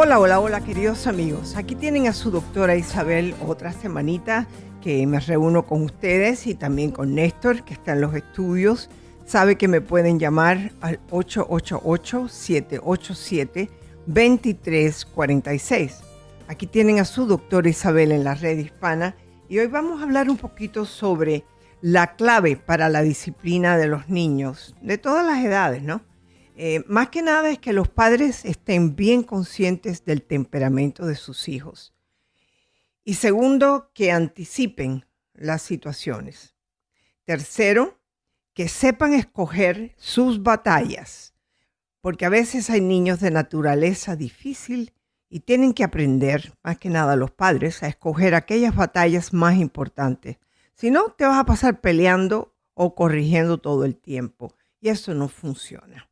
Hola, hola, hola queridos amigos. Aquí tienen a su doctora Isabel otra semanita que me reúno con ustedes y también con Néstor que está en los estudios. Sabe que me pueden llamar al 888-787-2346. Aquí tienen a su doctora Isabel en la red hispana y hoy vamos a hablar un poquito sobre la clave para la disciplina de los niños de todas las edades, ¿no? Eh, más que nada es que los padres estén bien conscientes del temperamento de sus hijos. Y segundo, que anticipen las situaciones. Tercero, que sepan escoger sus batallas, porque a veces hay niños de naturaleza difícil y tienen que aprender, más que nada los padres, a escoger aquellas batallas más importantes. Si no, te vas a pasar peleando o corrigiendo todo el tiempo y eso no funciona.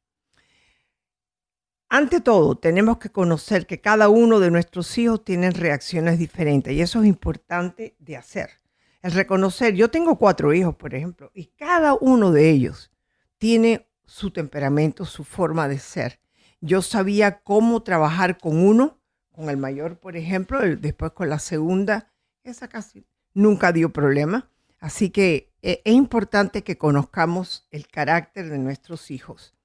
Ante todo, tenemos que conocer que cada uno de nuestros hijos tiene reacciones diferentes y eso es importante de hacer. El reconocer, yo tengo cuatro hijos, por ejemplo, y cada uno de ellos tiene su temperamento, su forma de ser. Yo sabía cómo trabajar con uno, con el mayor, por ejemplo, después con la segunda, esa casi nunca dio problema. Así que eh, es importante que conozcamos el carácter de nuestros hijos.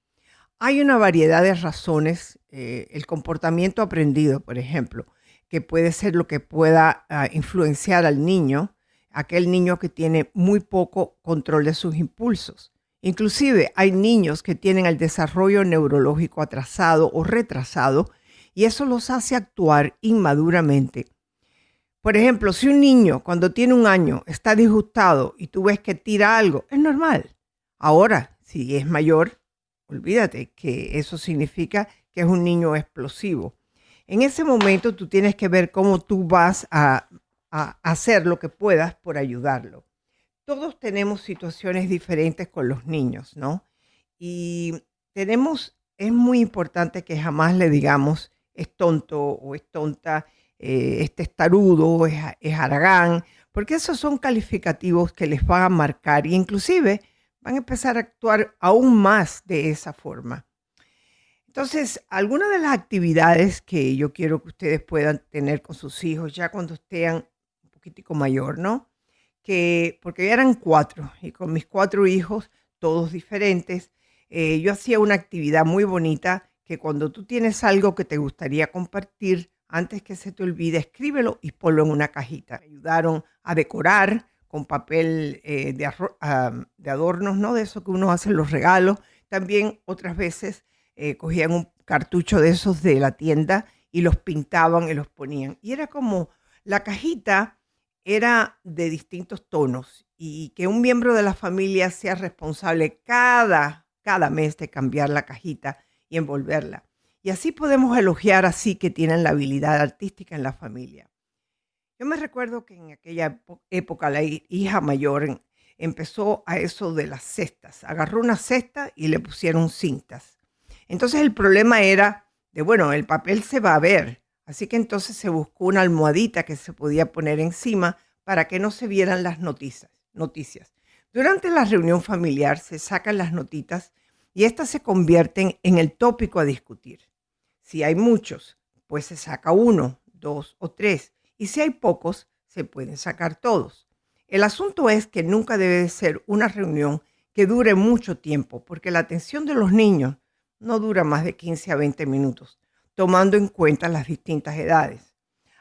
Hay una variedad de razones, eh, el comportamiento aprendido, por ejemplo, que puede ser lo que pueda ah, influenciar al niño, aquel niño que tiene muy poco control de sus impulsos. Inclusive hay niños que tienen el desarrollo neurológico atrasado o retrasado y eso los hace actuar inmaduramente. Por ejemplo, si un niño cuando tiene un año está disgustado y tú ves que tira algo, es normal. Ahora, si es mayor, Olvídate que eso significa que es un niño explosivo. En ese momento tú tienes que ver cómo tú vas a, hacer lo que puedas por ayudarlo. Todos tenemos situaciones diferentes con los niños, ¿no? Y tenemos, es muy importante que jamás le digamos es tonto o es tonta, eh, es tarudo, es, es aragán, porque esos son calificativos que les van a marcar y inclusive van a empezar a actuar aún más de esa forma. Entonces, algunas de las actividades que yo quiero que ustedes puedan tener con sus hijos ya cuando estén un poquitico mayor, ¿no? Que, porque ya eran cuatro y con mis cuatro hijos, todos diferentes, eh, yo hacía una actividad muy bonita que cuando tú tienes algo que te gustaría compartir, antes que se te olvide, escríbelo y ponlo en una cajita. Me ayudaron a decorar, con papel eh, de, adornos, ¿no? De eso que uno hace los regalos. También otras veces eh, cogían un cartucho de esos de la tienda y los pintaban y los ponían. Y era como la cajita era de distintos tonos y que un miembro de la familia sea responsable cada, cada mes de cambiar la cajita y envolverla. Y así podemos elogiar así que tienen la habilidad artística en la familia. Yo me recuerdo que en aquella época la hija mayor empezó a eso de las cestas. Agarró una cesta y le pusieron cintas. Entonces el problema era de, bueno, el papel se va a ver. Así que entonces se buscó una almohadita que se podía poner encima para que no se vieran las noticias. noticias. Durante la reunión familiar se sacan las notitas y estas se convierten en el tópico a discutir. Si hay muchos, pues se saca uno, dos o tres y si hay pocos, se pueden sacar todos. El asunto es que nunca debe ser una reunión que dure mucho tiempo, porque la atención de los niños no dura más de 15 a 20 minutos, tomando en cuenta las distintas edades.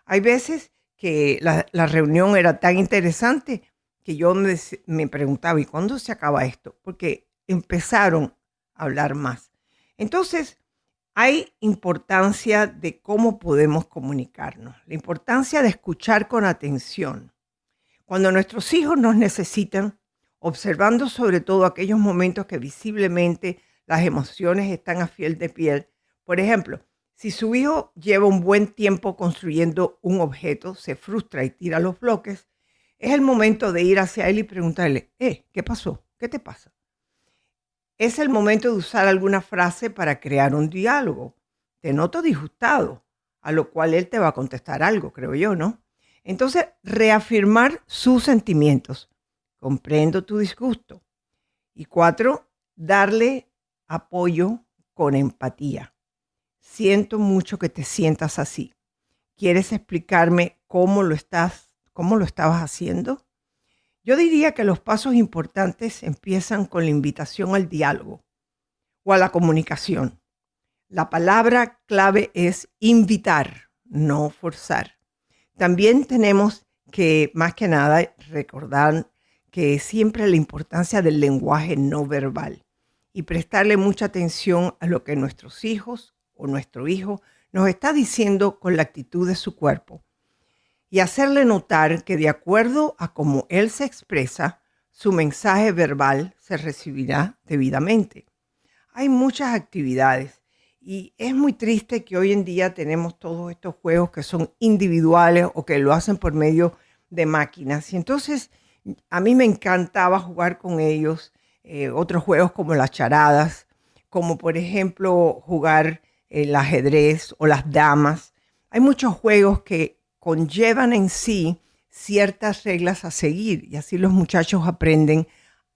Hay veces que la, reunión era tan interesante que yo me, me preguntaba, ¿y cuándo se acaba esto? Porque empezaron a hablar más. Entonces, hay importancia de cómo podemos comunicarnos, la importancia de escuchar con atención. Cuando nuestros hijos nos necesitan observando sobre todo aquellos momentos que visiblemente las emociones están a fiel de piel. Por ejemplo, si su hijo lleva un buen tiempo construyendo un objeto, se frustra y tira los bloques, es el momento de ir hacia él y preguntarle, eh, ¿qué pasó? ¿Qué te pasa? Es el momento de usar alguna frase para crear un diálogo. Te noto disgustado, a lo cual él te va a contestar algo, creo yo, ¿no? Entonces, reafirmar sus sentimientos. Comprendo tu disgusto. Y cuatro, darle apoyo con empatía. Siento mucho que te sientas así. ¿Quieres explicarme cómo lo estás, cómo lo estabas haciendo? Yo diría que los pasos importantes empiezan con la invitación al diálogo o a la comunicación. La palabra clave es invitar, no forzar. También tenemos que, más que nada, recordar que siempre la importancia del lenguaje no verbal y prestarle mucha atención a lo que nuestros hijos o nuestro hijo nos está diciendo con la actitud de su cuerpo y hacerle notar que de acuerdo a cómo él se expresa, su mensaje verbal se recibirá debidamente. Hay muchas actividades y es muy triste que hoy en día tenemos todos estos juegos que son individuales o que lo hacen por medio de máquinas. Y entonces a mí me encantaba jugar con ellos eh, otros juegos como las charadas, como por ejemplo jugar el ajedrez o las damas. Hay muchos juegos que conllevan en sí ciertas reglas a seguir y así los muchachos aprenden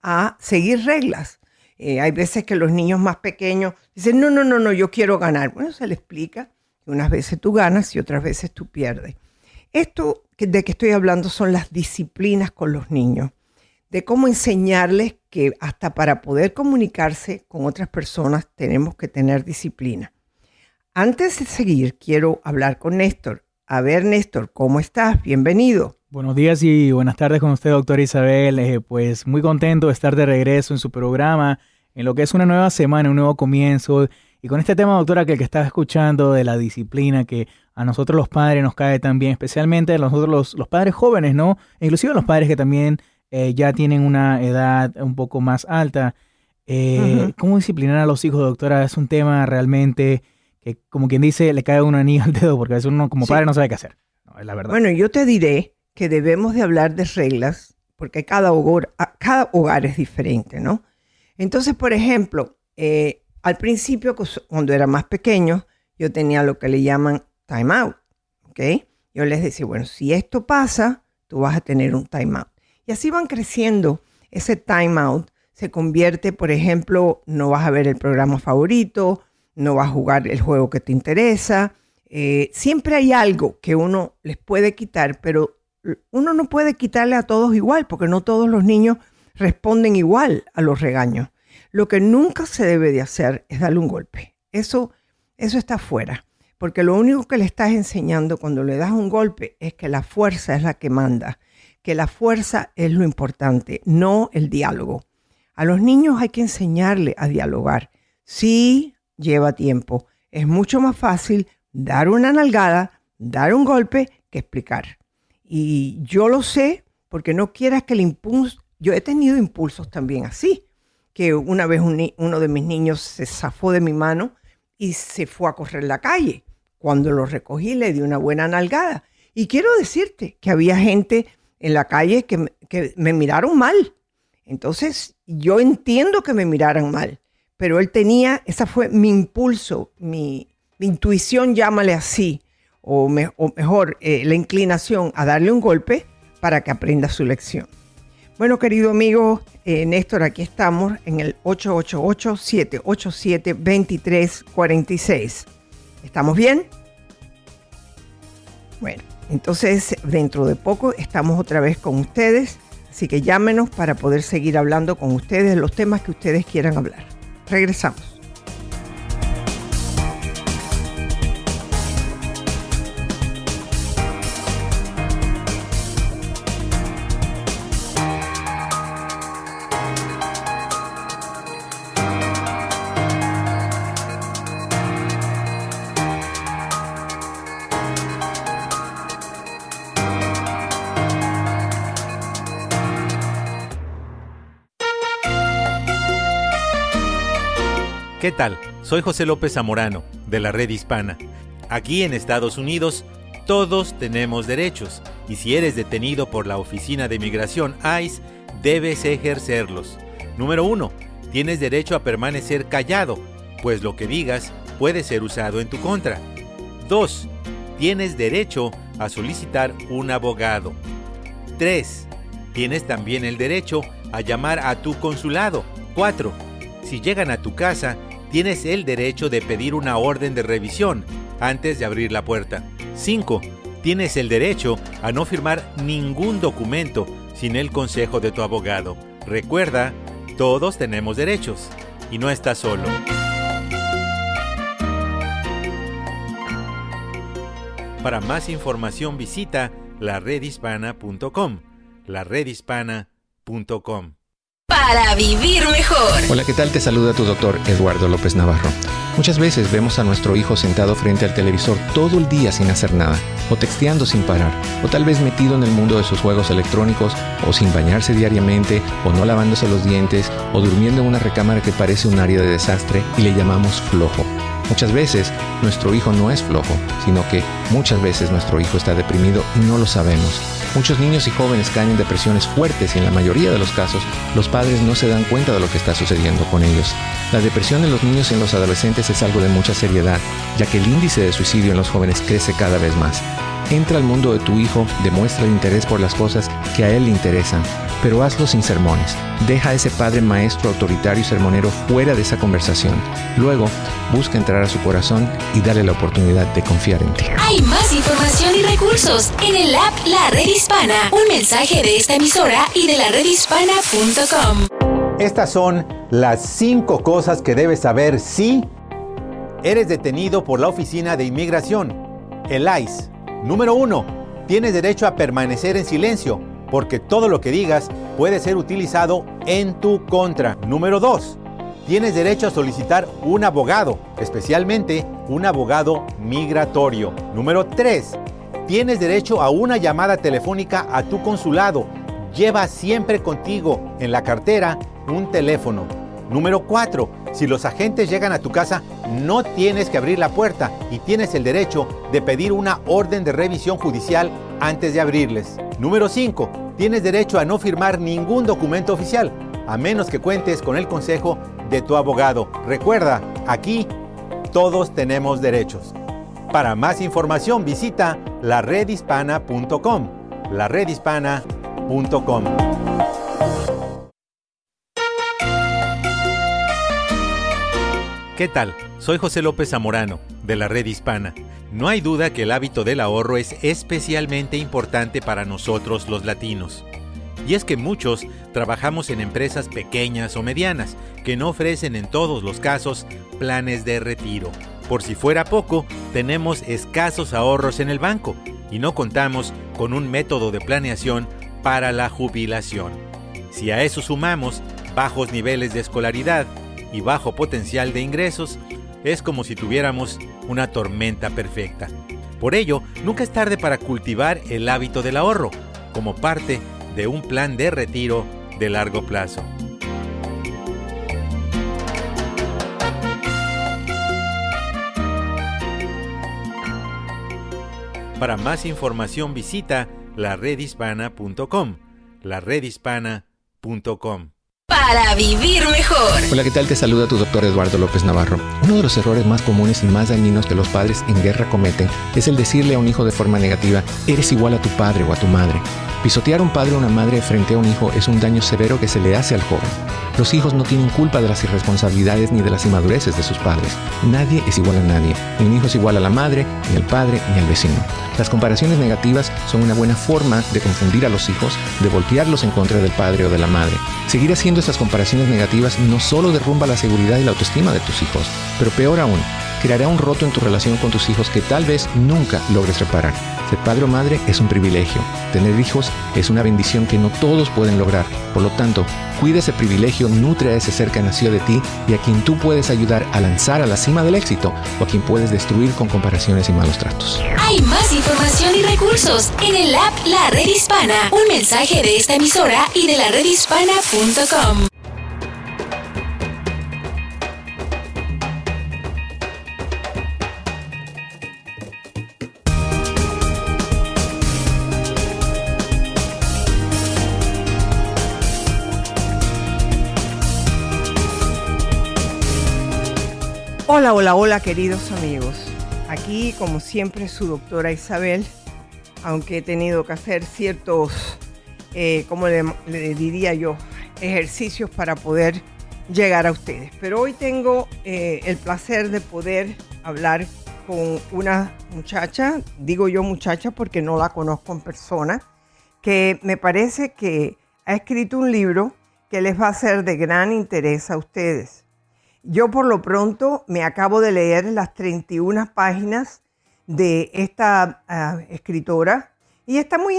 a seguir reglas. Eh, hay veces que los niños más pequeños dicen, no, no, no, no, yo quiero ganar. Bueno, se le explica que unas veces tú ganas y otras veces tú pierdes. Esto de que estoy hablando son las disciplinas con los niños, de cómo enseñarles que hasta para poder comunicarse con otras personas tenemos que tener disciplina. Antes de seguir, quiero hablar con Néstor. A ver, Néstor, ¿cómo estás? Bienvenido. Buenos días y buenas tardes con usted, doctora Isabel. Eh, pues muy contento de estar de regreso en su programa, en lo que es una nueva semana, un nuevo comienzo. Y con este tema, doctora, que el que estaba escuchando de la disciplina, que a nosotros los padres nos cae también, especialmente a nosotros los, padres jóvenes, ¿no? inclusive los padres que también eh, ya tienen una edad un poco más alta. Eh, ¿Cómo disciplinar a los hijos, doctora? Es un tema realmente que como quien dice, le cae un anillo al dedo, porque a veces uno como padre no sabe qué hacer. es la verdad. Bueno, yo te diré que debemos de hablar de reglas, porque cada hogar, cada hogar es diferente, ¿no? Entonces, por ejemplo, eh, al principio, cuando era más pequeño, yo tenía lo que le llaman time out, ¿ok? Yo les decía, bueno, si esto pasa, tú vas a tener un time out. Y así van creciendo. Ese time out se convierte, por ejemplo, no vas a ver el programa favorito, no vas a jugar el juego que te interesa. Eh, siempre hay algo que uno les puede quitar, pero uno no puede quitarle a todos igual, porque no todos los niños responden igual a los regaños. Lo que nunca se debe de hacer es darle un golpe. Eso, eso está fuera, porque lo único que le estás enseñando cuando le das un golpe es que la fuerza es la que manda, que la fuerza es lo importante, no el diálogo. A los niños hay que enseñarle a dialogar. Sí, lleva tiempo. Es mucho más fácil dar una nalgada, dar un golpe, que explicar. Y yo lo sé porque no quieras que el impulso, yo he tenido impulsos también así, que una vez uno de mis niños se zafó de mi mano y se fue a correr la calle. Cuando lo recogí le di una buena nalgada. Y quiero decirte que había gente en la calle que, que me miraron mal. Entonces, yo entiendo que me miraran mal, pero él tenía, esa fue mi impulso, mi, intuición, llámale así, o, mejor, eh, la inclinación a darle un golpe para que aprenda su lección. Bueno, querido amigo eh, Néstor, aquí estamos en el 888-787-2346. ¿Estamos bien? Bueno, entonces dentro de poco estamos otra vez con ustedes, así que llámenos para poder seguir hablando con ustedes de los temas que ustedes quieran hablar. Regresamos. ¿Qué tal? Soy José López Zamorano, de la Red Hispana. Aquí en Estados Unidos, todos tenemos derechos, y si eres detenido por la Oficina de Migración ICE, debes ejercerlos. Número 1. Tienes derecho a permanecer callado, pues lo que digas puede ser usado en tu contra. 2. Tienes derecho a solicitar un abogado. 3. Tienes también el derecho a llamar a tu consulado. 4. Si llegan a tu casa, tienes el derecho de pedir una orden de revisión antes de abrir la puerta. 5. Tienes el derecho a no firmar ningún documento sin el consejo de tu abogado. Recuerda, todos tenemos derechos y no estás solo. Para más información visita laredhispana.com. laredhispana.com. Para vivir mejor. Hola, ¿qué tal? Te saluda tu doctor Eduardo López Navarro. Muchas veces vemos a nuestro hijo sentado frente al televisor todo el día sin hacer nada, o texteando sin parar, o tal vez metido en el mundo de sus juegos electrónicos, o sin bañarse diariamente, o no lavándose los dientes, o durmiendo en una recámara que parece un área de desastre y le llamamos flojo. Muchas veces nuestro hijo no es flojo, sino que muchas veces nuestro hijo está deprimido y no lo sabemos. Muchos niños y jóvenes caen en depresiones fuertes y en la mayoría de los casos los padres no se dan cuenta de lo que está sucediendo con ellos. La depresión en los niños y en los adolescentes es algo de mucha seriedad, ya que el índice de suicidio en los jóvenes crece cada vez más. Entra al mundo de tu hijo, demuestra el interés por las cosas que a él le interesan, pero hazlo sin sermones. Deja a ese padre maestro autoritario y sermonero fuera de esa conversación. Luego, busca entrar a su corazón y darle la oportunidad de confiar en ti. Hay más información y recursos en el app La Red Hispana. Un mensaje de esta emisora y de la redhispana.com. Estas son las 5 cosas que debes saber si eres detenido por la Oficina de Inmigración, el ICE. Número 1. Tienes derecho a permanecer en silencio porque todo lo que digas puede ser utilizado en tu contra. Número 2. Tienes derecho a solicitar un abogado, especialmente un abogado migratorio. Número 3. Tienes derecho a una llamada telefónica a tu consulado. Lleva siempre contigo en la cartera un teléfono. Número 4. Si los agentes llegan a tu casa, no tienes que abrir la puerta y tienes el derecho de pedir una orden de revisión judicial antes de abrirles. Número 5. Tienes derecho a no firmar ningún documento oficial, a menos que cuentes con el consejo de tu abogado. Recuerda, aquí todos tenemos derechos. Para más información visita laredhispana.com. laredhispana.com. ¿Qué tal? Soy José López Zamorano, de la Red Hispana. No hay duda que el hábito del ahorro es especialmente importante para nosotros los latinos. Y es que muchos trabajamos en empresas pequeñas o medianas que no ofrecen en todos los casos planes de retiro. Por si fuera poco, tenemos escasos ahorros en el banco y no contamos con un método de planeación para la jubilación. Si a eso sumamos bajos niveles de escolaridad y bajo potencial de ingresos, es como si tuviéramos una tormenta perfecta. Por ello, nunca es tarde para cultivar el hábito del ahorro, como parte de un plan de retiro de largo plazo. Para más información visita laredhispana.com. laredhispana.com. Para vivir mejor. Hola, ¿qué tal? Te saluda tu doctor Eduardo López Navarro. Uno de los errores más comunes y más dañinos que los padres en guerra cometen es el decirle a un hijo de forma negativa, eres igual a tu padre o a tu madre. Pisotear a un padre o una madre frente a un hijo es un daño severo que se le hace al joven. Los hijos no tienen culpa de las irresponsabilidades ni de las inmadureces de sus padres. Nadie es igual a nadie. Ni un hijo es igual a la madre, ni al padre, ni al vecino. Las comparaciones negativas son una buena forma de confundir a los hijos, de voltearlos en contra del padre o de la madre. Seguir haciendo estas comparaciones negativas no solo derrumba la seguridad y la autoestima de tus hijos, pero peor aún, creará un roto en tu relación con tus hijos que tal vez nunca logres reparar. Padre o madre es un privilegio. Tener hijos es una bendición que no todos pueden lograr. Por lo tanto, cuida ese privilegio, nutre a ese ser que nació de ti y a quien tú puedes ayudar a lanzar a la cima del éxito o a quien puedes destruir con comparaciones y malos tratos. Hay más información y recursos en el app La Red Hispana. Un mensaje de esta emisora y de la redhispana.com. Hola, hola, hola queridos amigos. Aquí como siempre su doctora Isabel, aunque he tenido que hacer ciertos, eh, como le, diría yo, ejercicios para poder llegar a ustedes. Pero hoy tengo eh, el placer de poder hablar con una muchacha, digo yo muchacha porque no la conozco en persona, que me parece que ha escrito un libro que les va a ser de gran interés a ustedes. Yo por lo pronto me acabo de leer las 31 páginas de esta ah, escritora y está muy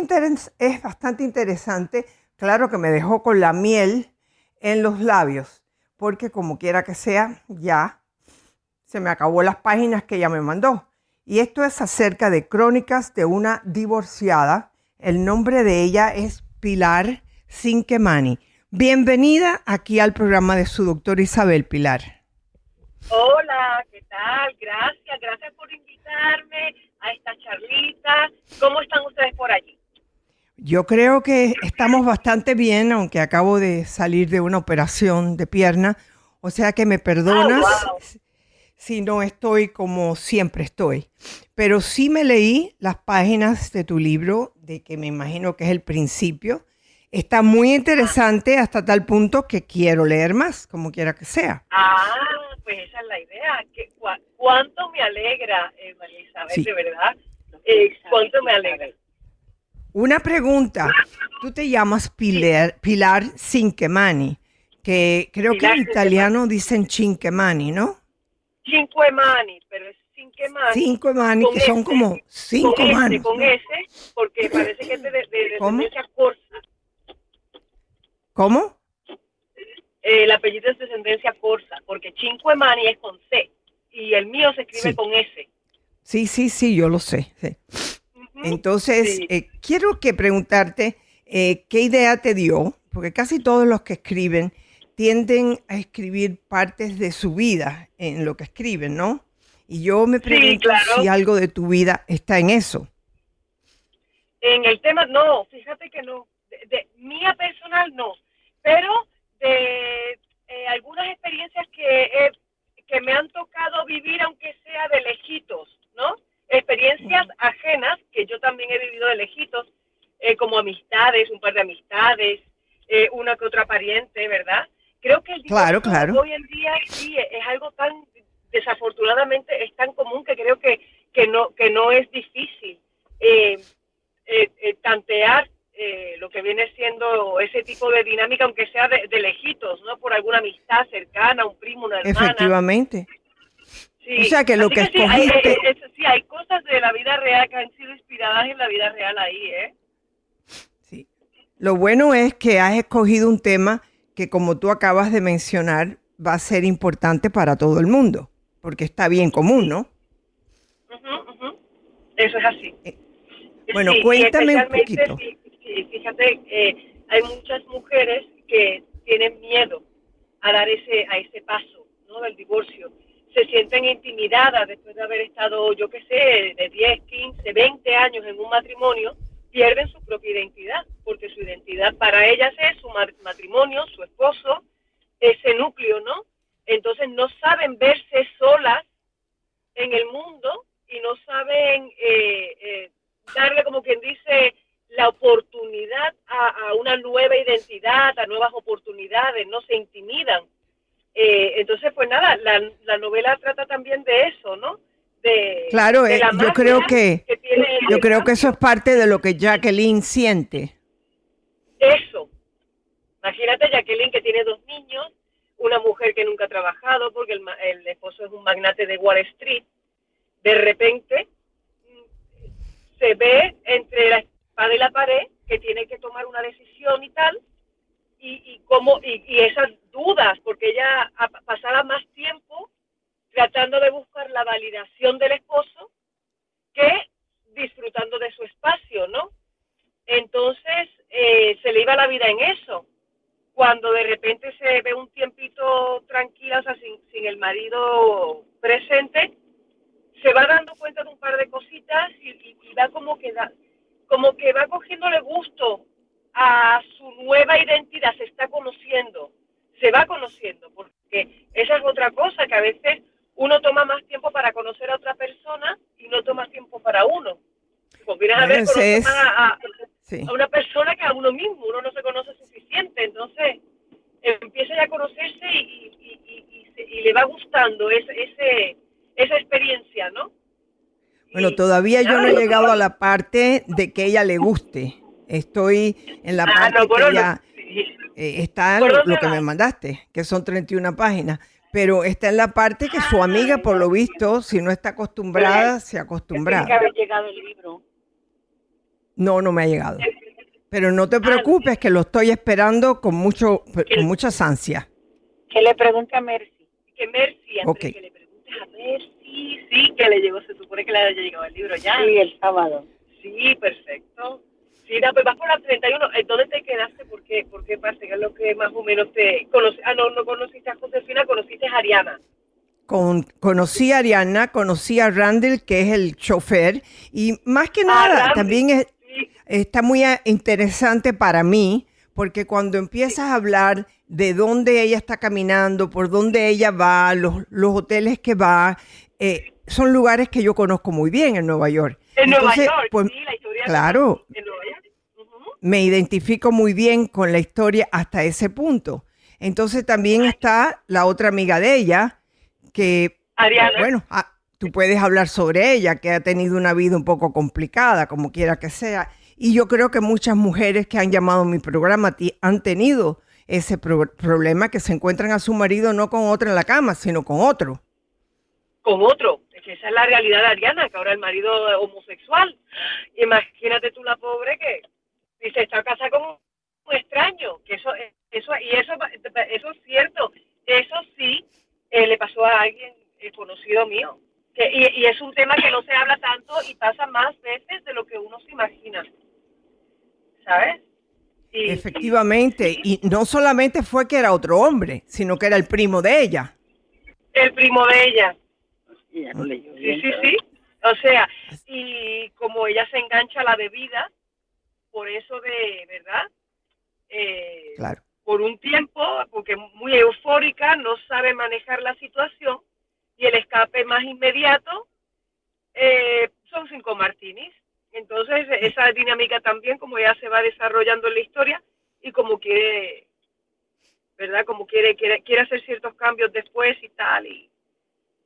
es bastante interesante. Claro que me dejó con la miel en los labios, porque como quiera que sea, ya se me acabó las páginas que ella me mandó. Y esto es acerca de crónicas de una divorciada. El nombre de ella es Pilar Cinquemani. Bienvenida aquí al programa de su doctor Isabel Pilar. Hola, ¿qué tal? Gracias, gracias por invitarme a esta charlita. ¿Cómo están ustedes por allí? Yo creo que estamos bastante bien, aunque acabo de salir de una operación de pierna, o sea que me perdonas Oh, si no estoy como siempre estoy. Pero sí me leí las páginas de tu libro, de que me imagino que es el principio. Está muy interesante hasta tal punto que quiero leer más, como quiera que sea. Ah, pues esa es la idea. Que, ¿Cuánto me alegra, eh, María Isabel, Sí. de verdad? Eh, ¿Cuánto me alegra? Una pregunta. Tú te llamas Pilar, Pilar Cinquemani, que creo que en Cinquemani. italiano dicen Cinquemani, ¿no? Cinque mani, pero es cinque mani. Cinco mani, con que son como cinco con manos. con S, porque parece que es de, de, de ¿Cómo? corsa. ¿Cómo? Eh, el apellido es descendencia corsa, porque Cinque mani es con C y el mío se escribe Sí. con S. Sí, sí, sí, yo lo sé. sí. Entonces, Sí. eh, quiero que preguntarte eh, qué idea te dio, porque casi todos los que escriben tienden a escribir partes de su vida en lo que escriben, ¿no? Y yo me pregunto claro. si algo de tu vida está en eso. En el tema, no, fíjate que no. De, de- mía personal, no. Pero de eh, algunas experiencias que, que me han tocado vivir, aunque sea de lejitos, ¿no? Experiencias ajenas, que yo también he vivido de lejitos, eh, como amistades, un par de amistades, eh, una que otra pariente, ¿verdad? Creo que el Claro, hoy en día sí es algo tan, desafortunadamente, es tan común que creo que, que, no, que no es difícil. Eh, eh, eh, tantear eh, lo que viene siendo ese tipo de dinámica, aunque sea de, de lejitos, ¿no? Por alguna amistad cercana, un primo, una hermana. Efectivamente. Sí. O sea, que lo Así que sí, hay, escogiste- eh, es- sí, hay cosas de la vida real que han sido inspiradas en la vida real ahí, ¿eh? Sí. Lo bueno es que has escogido un tema que, como tú acabas de mencionar, va a ser importante para todo el mundo, porque está bien común, ¿no? Eso es así. Eh, bueno, Sí, cuéntame un poquito. sí, fíjate, eh, hay muchas mujeres que tienen miedo a dar ese, a ese paso, ¿no? Del divorcio. Se sienten intimidadas después de haber estado, yo qué sé, de 10, 15, 20 años en un matrimonio, pierden su propia identidad, porque su identidad para ellas es su ma- matrimonio, su esposo, ese núcleo, ¿no? Entonces no saben verse solas en el mundo y no saben eh, eh, darle, como quien dice, la oportunidad a, a una nueva identidad, a nuevas oportunidades, no se intimidan. Eh, entonces, pues nada, la, la novela trata también de eso, ¿no? De, Claro, de eh, la yo creo que tiene yo creo que eso es parte de lo que Jacqueline siente. Eso. Imagínate Jacqueline que tiene dos niños, una mujer que nunca ha trabajado porque el, el esposo es un magnate de Wall Street. De repente mm, se ve entre la espada y la pared que tiene que tomar una decisión y tal. Y, y, y, esas dudas, porque ella pasaba más tiempo tratando de buscar la validación del esposo que disfrutando de su espacio, ¿no? Entonces eh, se le iba la vida en eso. Cuando de repente se ve un tiempito tranquila, o sea, sin, sin el marido presente, se va dando cuenta de un par de cositas y, y- y va como que da, como que va cogiéndole gusto a su nueva identidad, se está conociendo, se va conociendo, porque esa es otra cosa que a veces uno toma más tiempo para conocer a otra persona y no toma tiempo para uno. Pues miras a ver, pues a, a, sí. a, una persona que a uno mismo, uno no se conoce suficiente, entonces empieza ya a conocerse y, y, y, y se, le va gustando ese, ese, esa experiencia, ¿no? Bueno, todavía yo no he llegado a la parte de que ella le guste. Estoy en la Ah, parte no, que no, sí. eh, está ¿Por lo, que me mandaste, que son 31 páginas. Pero está en la parte que su amiga, por lo visto, si no está acostumbrada, se Tiene que acostumbra. haber llegado el libro. No, no me ha llegado. Pero no te preocupes, que lo estoy esperando con mucho, con muchas ansias. Que le pregunte a Mercy. que Mercy, antes que le preguntes a Mercy, sí, que le llegó, se supone que le haya llegado el libro ya. Sí, el sábado. Sí, perfecto. Sí, no, pues vas por la 31. ¿En dónde te quedaste? ¿Por qué? ¿Por qué parte? ¿Qué es lo que más o menos te... Conoce... Ah, no, no conociste a Josefina, conociste a Ariana. Con, conocí a Ariana, conocí a Randall, que es el chofer, y más que nada, Randall. también es, Sí, está muy eh, interesante para mí, porque cuando empiezas a hablar de dónde ella está caminando, por dónde ella va, los, los hoteles que va, eh, son lugares que yo conozco muy bien en Nueva York. en Nueva York, pues, sí, la historia. claro. En Nueva York. Me identifico muy bien con la historia hasta ese punto. Entonces también está la otra amiga de ella, que, Ariana. bueno, ah, tú puedes hablar sobre ella, que ha tenido una vida un poco complicada, como quiera que sea. Y yo creo que muchas mujeres que han llamado a mi programa han tenido ese pro- problema, que se encuentran a su marido no con otra en la cama, sino con otro. Con otro. Es que esa es la realidad de Ariana, que ahora el marido es homosexual. Imagínate tú la pobre que dice está casada con un extraño, que eso, eso y eso, eso es cierto. Eso sí eh, le pasó a alguien eh, conocido mío. Que, y, y es un tema que no se habla tanto y pasa más veces de lo que uno se imagina. ¿Sabes? Y- Efectivamente, y no solamente fue que era otro hombre, sino que era el primo de ella. el primo de ella. Y ya no leyó Sí, bien, sí, sí. O sea, y como ella se engancha a la bebida, por eso de, ¿verdad? Eh, Claro. por un tiempo, porque muy eufórica, no sabe manejar la situación y el escape más inmediato eh, son cinco martinis. Entonces, esa dinámica también, como ella se va desarrollando en la historia y como quiere, ¿verdad? Como quiere, quiere, quiere hacer ciertos cambios después y tal, y,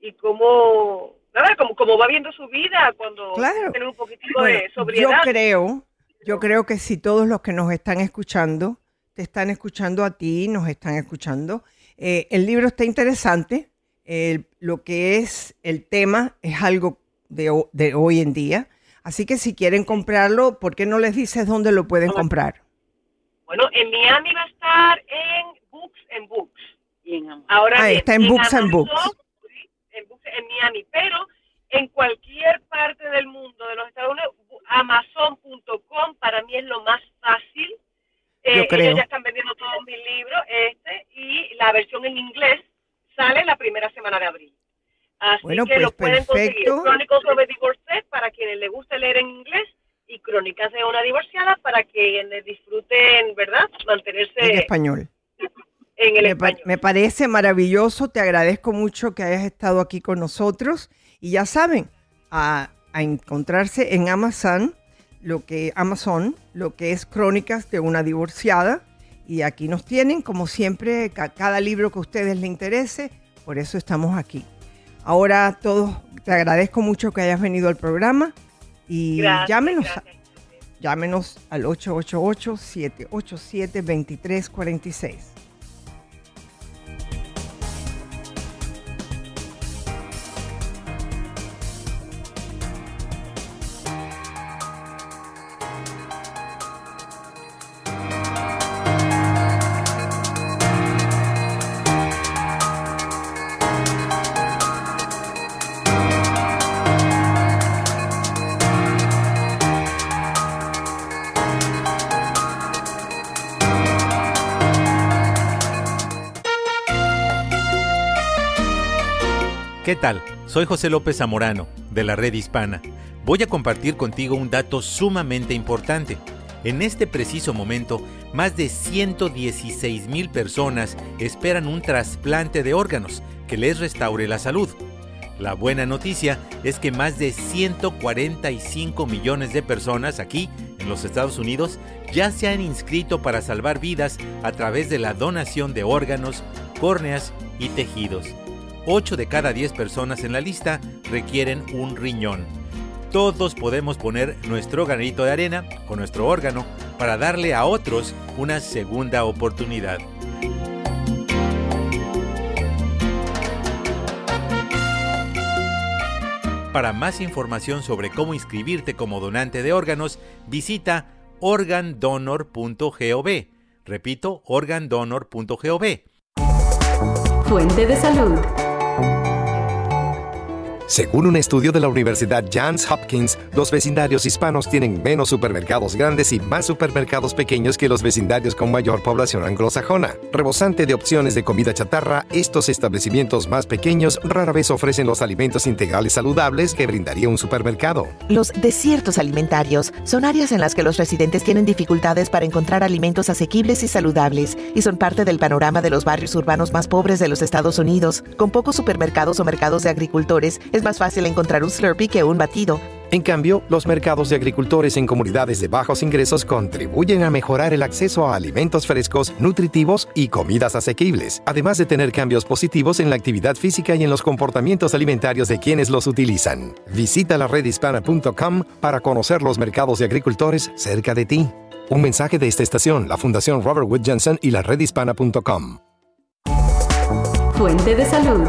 y como, nada, como, como va viendo su vida cuando Claro. tiene un poquitico Bueno, de yo sobriedad. creo, yo creo que si todos los que nos están escuchando, te están escuchando a ti, nos están escuchando, eh, el libro está interesante. el- lo que es el tema es algo de, de hoy en día. Así que si quieren comprarlo, ¿por qué no les dices dónde lo pueden comprar? Bueno, en Miami va a estar en Books and Books. Y en. Ahora Ah, bien, está en Books and Books. En, Miami, pero en cualquier parte del mundo de los Estados Unidos, Amazon.com para mí es lo más fácil. Eh, Yo creo. Ellos ya están vendiendo todos mis libros, este, y la versión en inglés sale la primera semana de abril. Así Bueno, que pues, lo pueden conseguir. perfecto. Of a Divorced para quienes les guste leer en inglés y Crónicas de una divorciada para quienes disfruten, ¿verdad? Mantenerse En español. En el Me, pa- español. me parece maravilloso, te agradezco mucho que hayas estado aquí con nosotros y ya saben, a, a encontrarse en Amazon lo que Amazon, lo que es Crónicas de una divorciada y aquí nos tienen como siempre ca- cada libro que a ustedes les interese, por eso estamos aquí. Ahora todos te agradezco mucho que hayas venido al programa y Gracias, llámenos, gracias. llámenos al 888-787-2346. Soy José López Zamorano, de la Red Hispana. Voy a compartir contigo un dato sumamente importante. En este preciso momento, más de 116 mil personas esperan un trasplante de órganos que les restaure la salud. La buena noticia es que más de 145 millones de personas aquí en los Estados Unidos ya se han inscrito para salvar vidas a través de la donación de órganos, córneas y tejidos. 8 de cada 10 personas en la lista requieren un riñón. Todos podemos poner nuestro granito de arena o nuestro órgano para darle a otros una segunda oportunidad. Para más información sobre cómo inscribirte como donante de órganos, visita organdonor.gov. Repito, organdonor.gov. Fuente de salud. Según un estudio de la Universidad Johns Hopkins, los vecindarios hispanos tienen menos supermercados grandes y más supermercados pequeños que los vecindarios con mayor población anglosajona. Rebosante de opciones de comida chatarra, estos establecimientos más pequeños rara vez ofrecen los alimentos integrales saludables que brindaría un supermercado. Los desiertos alimentarios son áreas en las que los residentes tienen dificultades para encontrar alimentos asequibles y saludables y son parte del panorama de los barrios urbanos más pobres de los Estados Unidos. Con pocos supermercados o mercados de agricultores, es más fácil encontrar un Slurpee que un batido. En cambio, los mercados de agricultores en comunidades de bajos ingresos contribuyen a mejorar el acceso a alimentos frescos, nutritivos y comidas asequibles, además de tener cambios positivos en la actividad física y en los comportamientos alimentarios de quienes los utilizan. Visita la redhispana.com para conocer los mercados de agricultores cerca de ti. Un mensaje de esta estación, la Fundación Robert Wood Johnson y la redhispana.com. Fuente de salud.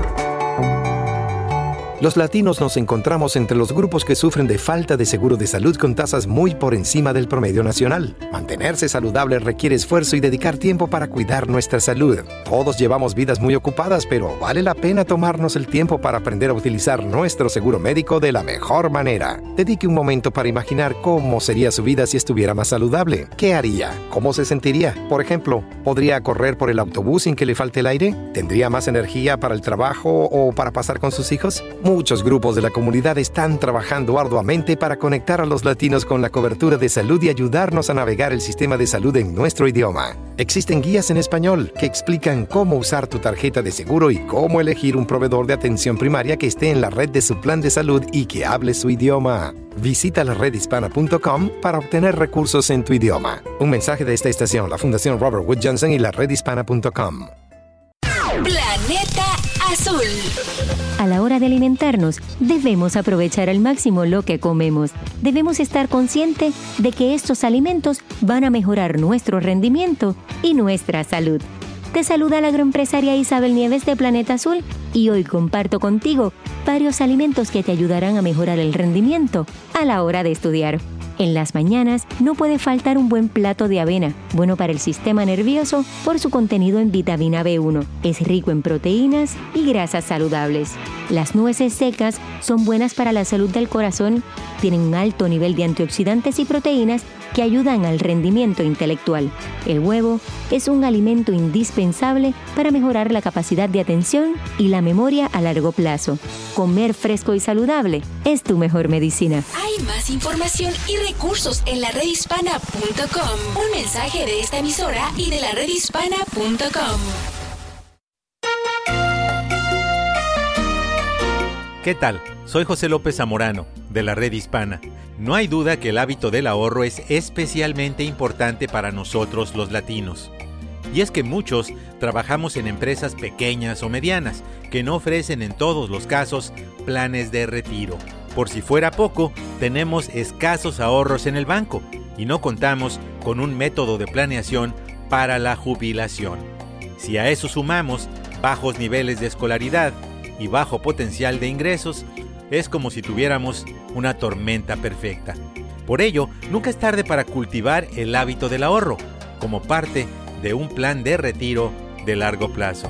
Los latinos nos encontramos entre los grupos que sufren de falta de seguro de salud con tasas muy por encima del promedio nacional. Mantenerse saludable requiere esfuerzo y dedicar tiempo para cuidar nuestra salud. Todos llevamos vidas muy ocupadas, pero vale la pena tomarnos el tiempo para aprender a utilizar nuestro seguro médico de la mejor manera. Dedique un momento para imaginar cómo sería su vida si estuviera más saludable. ¿Qué haría? ¿Cómo se sentiría? Por ejemplo, ¿podría correr por el autobús sin que le falte el aire? ¿Tendría más energía para el trabajo o para pasar con sus hijos? Muchos grupos de la comunidad están trabajando arduamente para conectar a los latinos con la cobertura de salud y ayudarnos a navegar el sistema de salud en nuestro idioma. Existen guías en español que explican cómo usar tu tarjeta de seguro y cómo elegir un proveedor de atención primaria que esté en la red de su plan de salud y que hable su idioma. Visita la redhispana.com para obtener recursos en tu idioma. Un mensaje de esta estación, la Fundación Robert Wood Johnson y la redhispana.com. Planeta A la hora de alimentarnos, debemos aprovechar al máximo lo que comemos. Debemos estar conscientes de que estos alimentos van a mejorar nuestro rendimiento y nuestra salud. Te saluda la agroempresaria Isabel Nieves de Planeta Azul y hoy comparto contigo varios alimentos que te ayudarán a mejorar el rendimiento a la hora de estudiar. En las mañanas no puede faltar un buen plato de avena, bueno para el sistema nervioso por su contenido en vitamina B1. Es rico en proteínas y grasas saludables. Las nueces secas son buenas para la salud del corazón, tienen un alto nivel de antioxidantes y proteínas que ayudan al rendimiento intelectual. El huevo es un alimento indispensable para mejorar la capacidad de atención y la memoria a largo plazo. Comer fresco y saludable es tu mejor medicina. Hay más información y recursos en la redhispana.com. Un mensaje de esta emisora y de la redhispana.com. ¿Qué tal? Soy José López Zamorano, de la Red Hispana. No hay duda que el hábito del ahorro es especialmente importante para nosotros los latinos. Y es que muchos trabajamos en empresas pequeñas o medianas que no ofrecen en todos los casos planes de retiro. Por si fuera poco, tenemos escasos ahorros en el banco y no contamos con un método de planeación para la jubilación. Si a eso sumamos bajos niveles de escolaridad y bajo potencial de ingresos, es como si tuviéramos una tormenta perfecta. Por ello, nunca es tarde para cultivar el hábito del ahorro, como parte de un plan de retiro de largo plazo.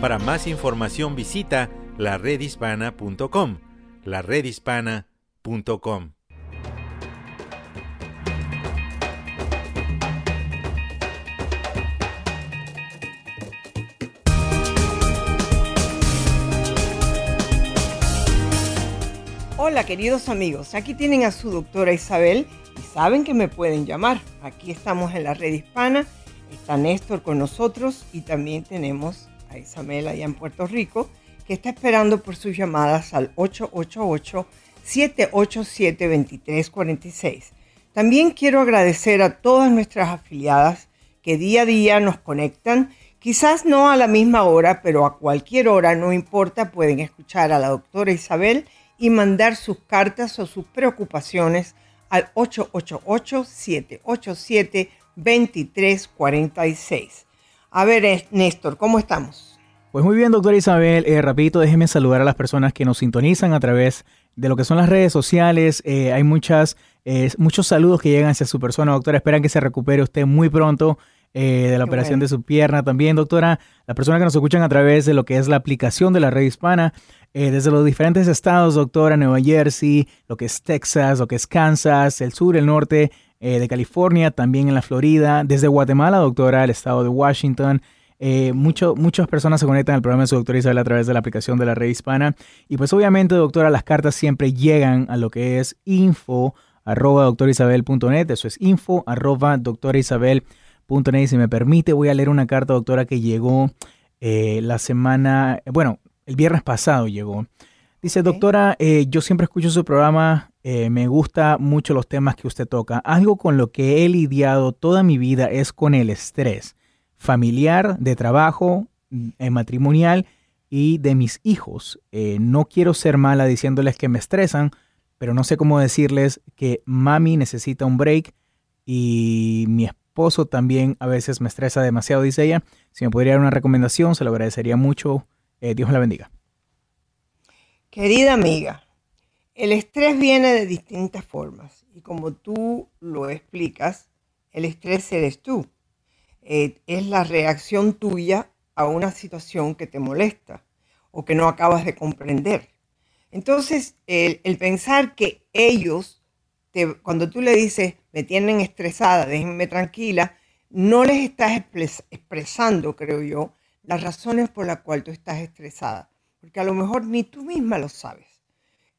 Para más información visita laredhispana.com, laredhispana.com. Queridos amigos, aquí tienen a su doctora Isabel y saben que me pueden llamar. Aquí estamos en la red hispana, está Néstor con nosotros y también tenemos a Isabel allá en Puerto Rico que está esperando por sus llamadas al 888-787-2346. También quiero agradecer a todas nuestras afiliadas que día a día nos conectan, quizás no a la misma hora, pero a cualquier hora, no importa, pueden escuchar a la doctora Isabel y mandar sus cartas o sus preocupaciones al 888-787-2346. A ver, Néstor, ¿cómo estamos? Pues muy bien, doctora Isabel. Eh, rapidito, déjeme saludar a las personas que nos sintonizan a través de lo que son las redes sociales. Eh, hay muchas, eh, muchos saludos que llegan hacia su persona, doctora. Esperan que se recupere usted muy pronto. Eh, de la operación de su pierna también, doctora. Las personas que nos escuchan a través de lo que es la aplicación de la red hispana, eh, desde los diferentes estados, doctora, Nueva Jersey, lo que es Texas, lo que es Kansas, el sur, el norte eh, de California, también en la Florida, desde Guatemala, doctora, el estado de Washington. mucho, muchas personas se conectan al programa de su doctora Isabel a través de la aplicación de la red hispana. Y pues obviamente, doctora, las cartas siempre llegan a lo que es info arroba doctorisabel.net. Eso es info arroba doctorisabel.net .net. Si me permite, voy a leer una carta, doctora, que llegó eh, la semana, bueno, el viernes pasado llegó. Dice, doctora, eh, yo siempre escucho su programa, eh, me gusta mucho los temas que usted toca. Algo con lo que he lidiado toda mi vida es con el estrés familiar, de trabajo, matrimonial y de mis hijos. no quiero ser mala diciéndoles que me estresan, pero no sé cómo decirles que mami necesita un break y mi esposa esposo también a veces me estresa demasiado, dice ella. Si me podría dar una recomendación, se lo agradecería mucho. Eh, Dios la bendiga. Querida amiga, el estrés viene de distintas formas y como tú lo explicas, el estrés eres tú. Eh, es la reacción tuya a una situación que te molesta o que no acabas de comprender. Entonces, el, el pensar que ellos cuando tú le dices, me tienen estresada, déjenme tranquila, no les estás expresando, creo yo, las razones por las cuales tú estás estresada, porque a lo mejor ni tú misma lo sabes.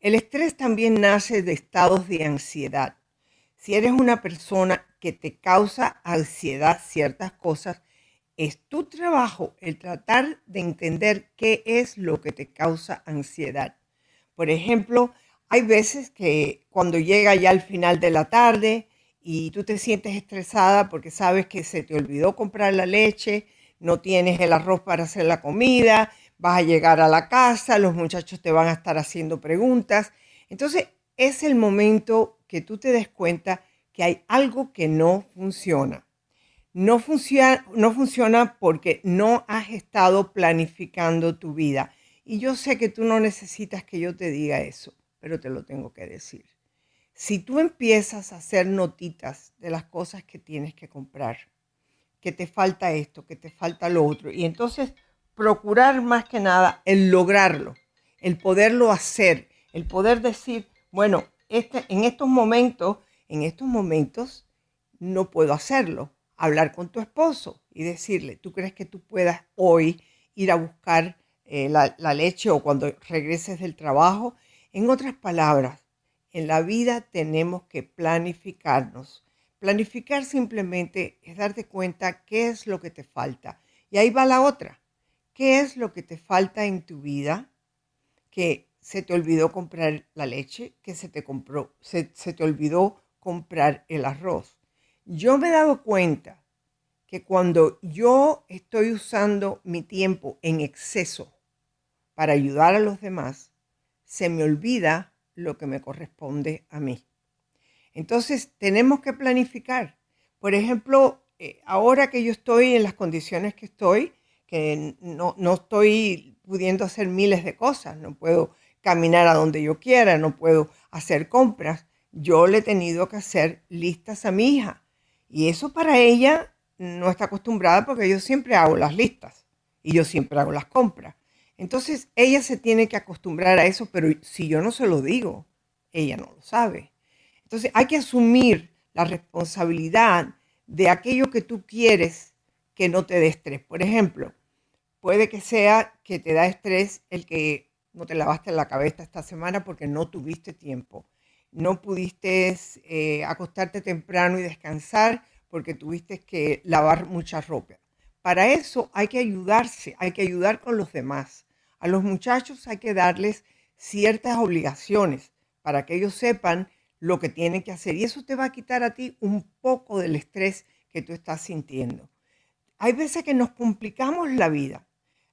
El estrés también nace de estados de ansiedad. Si eres una persona que te causa ansiedad ciertas cosas, es tu trabajo el tratar de entender qué es lo que te causa ansiedad. Por ejemplo, hay veces que cuando llega ya al final de la tarde y tú te sientes estresada porque sabes que se te olvidó comprar la leche, no tienes el arroz para hacer la comida, vas a llegar a la casa, los muchachos te van a estar haciendo preguntas. Entonces es el momento que tú te des cuenta que hay algo que no funciona. No funciona, no funciona porque no has estado planificando tu vida. Y yo sé que tú no necesitas que yo te diga eso pero te lo tengo que decir. Si tú empiezas a hacer notitas de las cosas que tienes que comprar, que te falta esto, que te falta lo otro, y entonces procurar más que nada el lograrlo, el poderlo hacer, el poder decir, bueno, este, en estos momentos, en estos momentos no puedo hacerlo. Hablar con tu esposo y decirle, ¿tú crees que tú puedas hoy ir a buscar eh, la, la leche o cuando regreses del trabajo? En otras palabras, en la vida tenemos que planificarnos. Planificar simplemente es darte cuenta qué es lo que te falta. Y ahí va la otra. ¿Qué es lo que te falta en tu vida? Que se te olvidó comprar la leche, que se te, compró, se, te olvidó comprar el arroz. Yo me he dado cuenta que cuando yo estoy usando mi tiempo en exceso para ayudar a los demás, se me olvida lo que me corresponde a mí. Entonces, tenemos que planificar. Por ejemplo, eh, ahora que yo estoy en las condiciones que estoy, que no, no estoy pudiendo hacer miles de cosas, no puedo caminar a donde yo quiera, no puedo hacer compras, yo le he tenido que hacer listas a mi hija. Y eso para ella no está acostumbrada porque yo siempre hago las listas y yo siempre hago las compras. Entonces ella se tiene que acostumbrar a eso, pero si yo no se lo digo, ella no lo sabe. Entonces hay que asumir la responsabilidad de aquello que tú quieres que no te dé estrés. Por ejemplo, puede que sea que te da estrés el que no te lavaste la cabeza esta semana porque no tuviste tiempo. No pudiste eh, acostarte temprano y descansar porque tuviste que lavar mucha ropa. Para eso hay que ayudarse, hay que ayudar con los demás. A los muchachos hay que darles ciertas obligaciones para que ellos sepan lo que tienen que hacer. Y eso te va a quitar a ti un poco del estrés que tú estás sintiendo. Hay veces que nos complicamos la vida.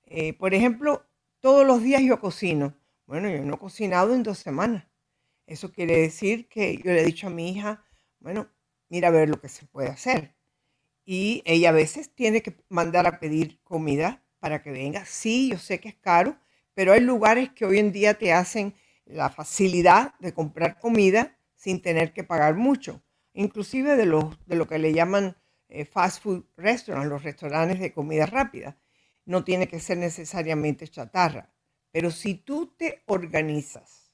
Eh, por ejemplo, todos los días yo cocino. Bueno, yo no he cocinado en dos semanas. Eso quiere decir que yo le he dicho a mi hija, bueno, mira a ver lo que se puede hacer. Y ella a veces tiene que mandar a pedir comida para que venga. Sí, yo sé que es caro, pero hay lugares que hoy en día te hacen la facilidad de comprar comida sin tener que pagar mucho, inclusive de, los, de lo que le llaman eh, fast food restaurants, los restaurantes de comida rápida. No tiene que ser necesariamente chatarra, pero si tú te organizas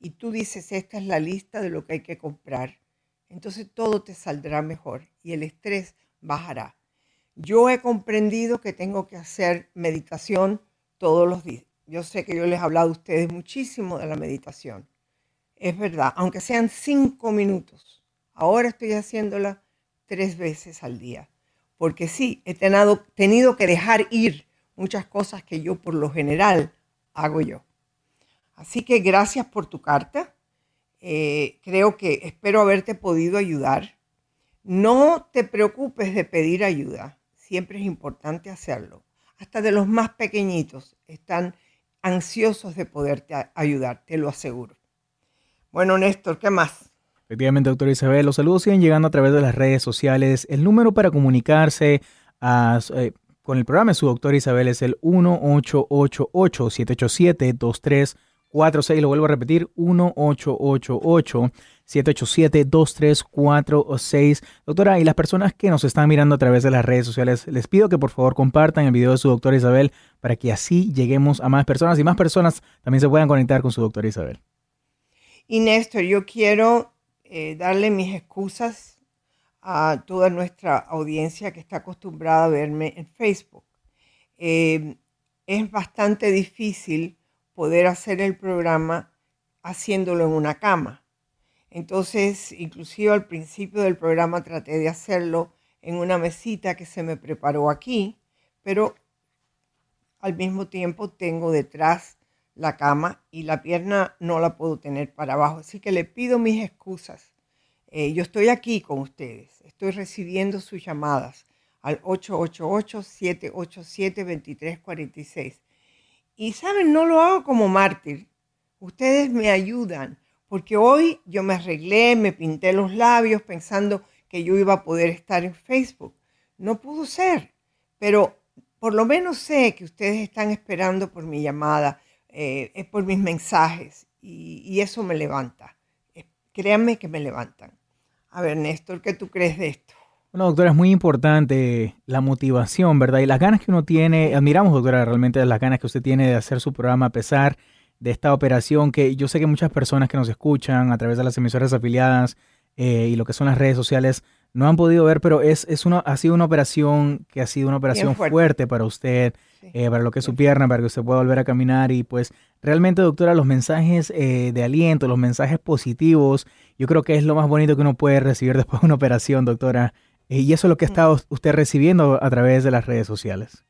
y tú dices, esta es la lista de lo que hay que comprar, entonces todo te saldrá mejor y el estrés bajará. Yo he comprendido que tengo que hacer meditación todos los días. Yo sé que yo les he hablado a ustedes muchísimo de la meditación es verdad, aunque sean cinco minutos. Ahora estoy haciéndola tres veces al día, porque sí, he tenido, que dejar ir muchas cosas que yo por lo general hago yo. Así que gracias por tu carta. Eh, creo que espero haberte podido ayudar. No te preocupes de pedir ayuda. Siempre es importante hacerlo. Hasta de los más pequeñitos están ansiosos de poderte ayudar, te lo aseguro. Bueno, Néstor, ¿qué más? Efectivamente, doctora Isabel, los saludos siguen llegando a través de las redes sociales. El número para comunicarse eh, con el programa de su doctora Isabel es el 1888-787-2346. Lo vuelvo a repetir, 1888-787-2346. Doctora, y las personas que nos están mirando a través de las redes sociales, les pido que por favor compartan el video de su doctora Isabel para que así lleguemos a más personas y más personas también se puedan conectar con su doctora Isabel. Y Néstor, yo quiero eh, darle mis excusas a toda nuestra audiencia que está acostumbrada a verme en Facebook. Eh, es bastante difícil poder hacer el programa haciéndolo en una cama. Entonces, inclusive al principio del programa traté de hacerlo en una mesita que se me preparó aquí, pero al mismo tiempo tengo detrás la cama y la pierna no la puedo tener para abajo. Así que le pido mis excusas. Eh, yo estoy aquí con ustedes, estoy recibiendo sus llamadas al 888-787-2346. Y saben, no lo hago como mártir. Ustedes me ayudan, porque hoy yo me arreglé, me pinté los labios pensando que yo iba a poder estar en Facebook. No pudo ser, pero por lo menos sé que ustedes están esperando por mi llamada eh, por mis mensajes y, eso me levanta. Créanme que me levantan. A ver, Néstor, ¿qué tú crees de esto? Bueno, doctora, es muy importante la motivación, ¿verdad? Y las ganas que uno tiene, admiramos, doctora, realmente las ganas que usted tiene de hacer su programa a pesar de esta operación que yo sé que muchas personas que nos escuchan a través de las emisoras afiliadas eh, y lo que son las redes sociales no han podido ver, pero es, es una, ha sido una operación que ha sido una operación fuerte. para usted, eh, para lo que es su pierna, para que usted pueda volver a caminar. Y pues realmente, doctora, los mensajes eh, de aliento, los mensajes positivos, yo creo que es lo más bonito que uno puede recibir después de una operación, doctora. Y eso es lo que está usted recibiendo a través de las redes sociales.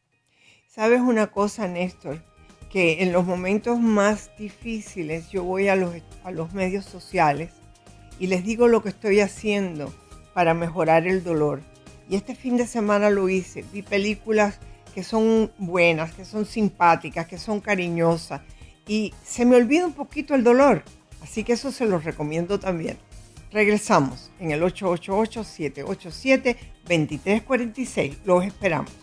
¿Sabes una cosa, Néstor? Que en los momentos más difíciles yo voy a los, a los medios sociales y les digo lo que estoy haciendo para mejorar el dolor. Y este fin de semana lo hice. Vi películas que son buenas, que son simpáticas, que son cariñosas. Y se me olvida un poquito el dolor. Así que eso se los recomiendo también. Regresamos en el 888-787-2346. Los esperamos.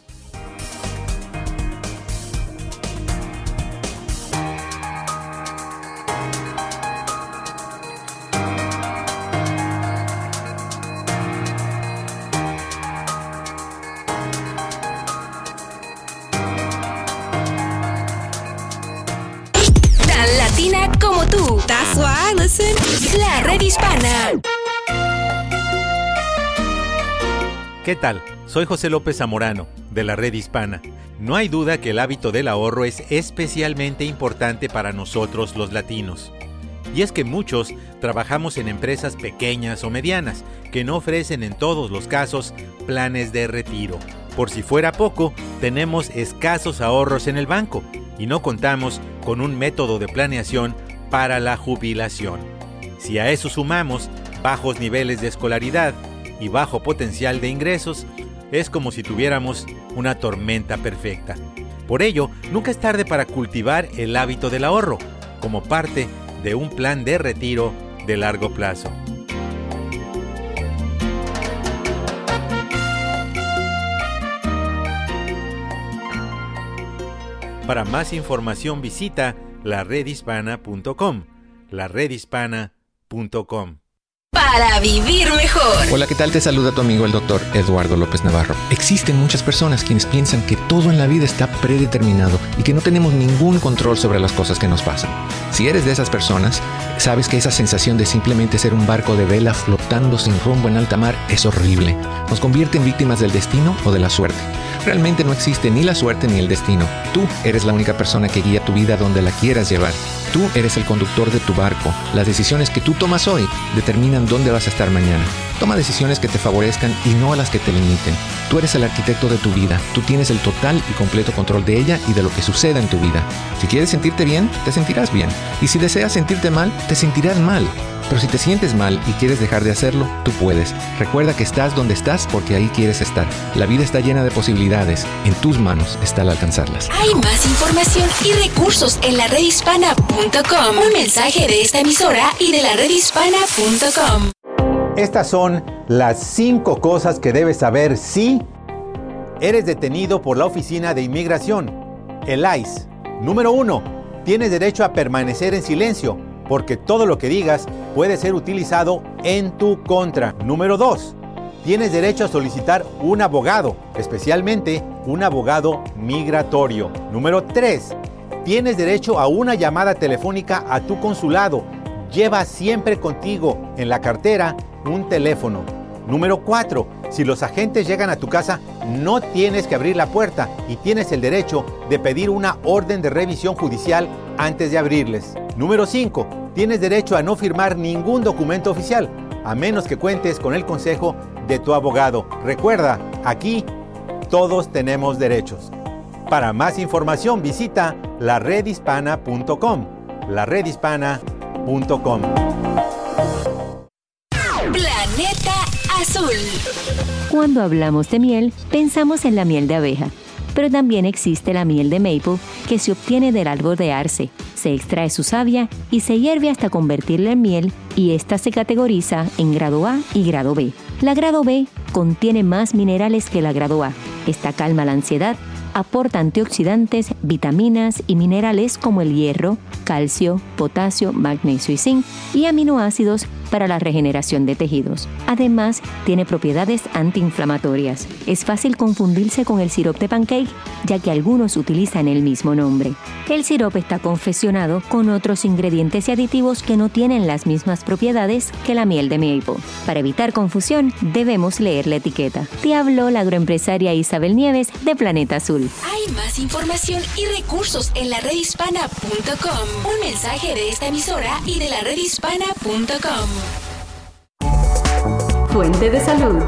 La red hispana. ¿Qué tal? Soy José López Zamorano, de la red hispana. No hay duda que el hábito del ahorro es especialmente importante para nosotros los latinos. Y es que muchos trabajamos en empresas pequeñas o medianas que no ofrecen en todos los casos planes de retiro. Por si fuera poco, tenemos escasos ahorros en el banco y no contamos con un método de planeación para la jubilación. Si a eso sumamos bajos niveles de escolaridad y bajo potencial de ingresos, es como si tuviéramos una tormenta perfecta. Por ello, nunca es tarde para cultivar el hábito del ahorro, como parte de un plan de retiro de largo plazo. Para más información visita laredhispana.com. para vivir mejor. Hola, ¿qué tal? Te saluda tu amigo el doctor Eduardo López Navarro. Existen muchas personas quienes piensan que todo en la vida está predeterminado y que no tenemos ningún control sobre las cosas que nos pasan. Si eres de esas personas, sabes que esa sensación de simplemente ser un barco de vela flotando sin rumbo en alta mar es horrible. Nos convierte en víctimas del destino o de la suerte. Realmente no existe ni la suerte ni el destino. Tú eres la única persona que guía tu vida donde la quieras llevar. Tú eres el conductor de tu barco. Las decisiones que tú tomas hoy determinan dónde vas a estar mañana. Toma decisiones que te favorezcan y no a las que te limiten. Tú eres el arquitecto de tu vida. Tú tienes el total y completo control de ella y de lo que suceda en tu vida. Si quieres sentirte bien, te sentirás bien. Y si deseas sentirte mal, te sentirás mal. Pero si te sientes mal y quieres dejar de hacerlo, tú puedes. Recuerda que estás donde estás porque ahí quieres estar. La vida está llena de posibilidades. En tus manos está el alcanzarlas. Hay más información y recursos en la redhispana.com. Un mensaje de esta emisora y de la redhispana.com. Estas son las cinco cosas que debes saber si eres detenido por la Oficina de Inmigración, el ICE. Número uno, tienes derecho a permanecer en silencio porque todo lo que digas puede ser utilizado en tu contra. Número 2. Tienes derecho a solicitar un abogado, especialmente un abogado migratorio. Número 3. Tienes derecho a una llamada telefónica a tu consulado. Lleva siempre contigo en la cartera un teléfono. Número 4. Si los agentes llegan a tu casa, no tienes que abrir la puerta y tienes el derecho de pedir una orden de revisión judicial antes de abrirles. Número 5. Tienes derecho a no firmar ningún documento oficial, a menos que cuentes con el consejo de tu abogado. Recuerda, aquí todos tenemos derechos. Para más información visita laredhispana.com. laredhispana.com. Planeta Azul. Cuando hablamos de miel, pensamos en la miel de abeja, pero también existe la miel de maple que se obtiene del árbol de arce. Se extrae su savia y se hierve hasta convertirla en miel y esta se categoriza en grado A y grado B. La grado B contiene más minerales que la grado A. Esta calma la ansiedad, aporta antioxidantes, vitaminas y minerales como el hierro, calcio, potasio, magnesio y zinc y aminoácidos para la regeneración de tejidos. Además, tiene propiedades antiinflamatorias. Es fácil confundirse con el sirope de pancake, ya que algunos utilizan el mismo nombre. El sirope está confeccionado con otros ingredientes y aditivos que no tienen las mismas propiedades que la miel de maple. Para evitar confusión, debemos leer la etiqueta. Te habló la agroempresaria Isabel Nieves de Planeta Azul. Hay más información y recursos en la redhispana.com. Un mensaje de esta emisora y de la redhispana.com. Fuente de salud.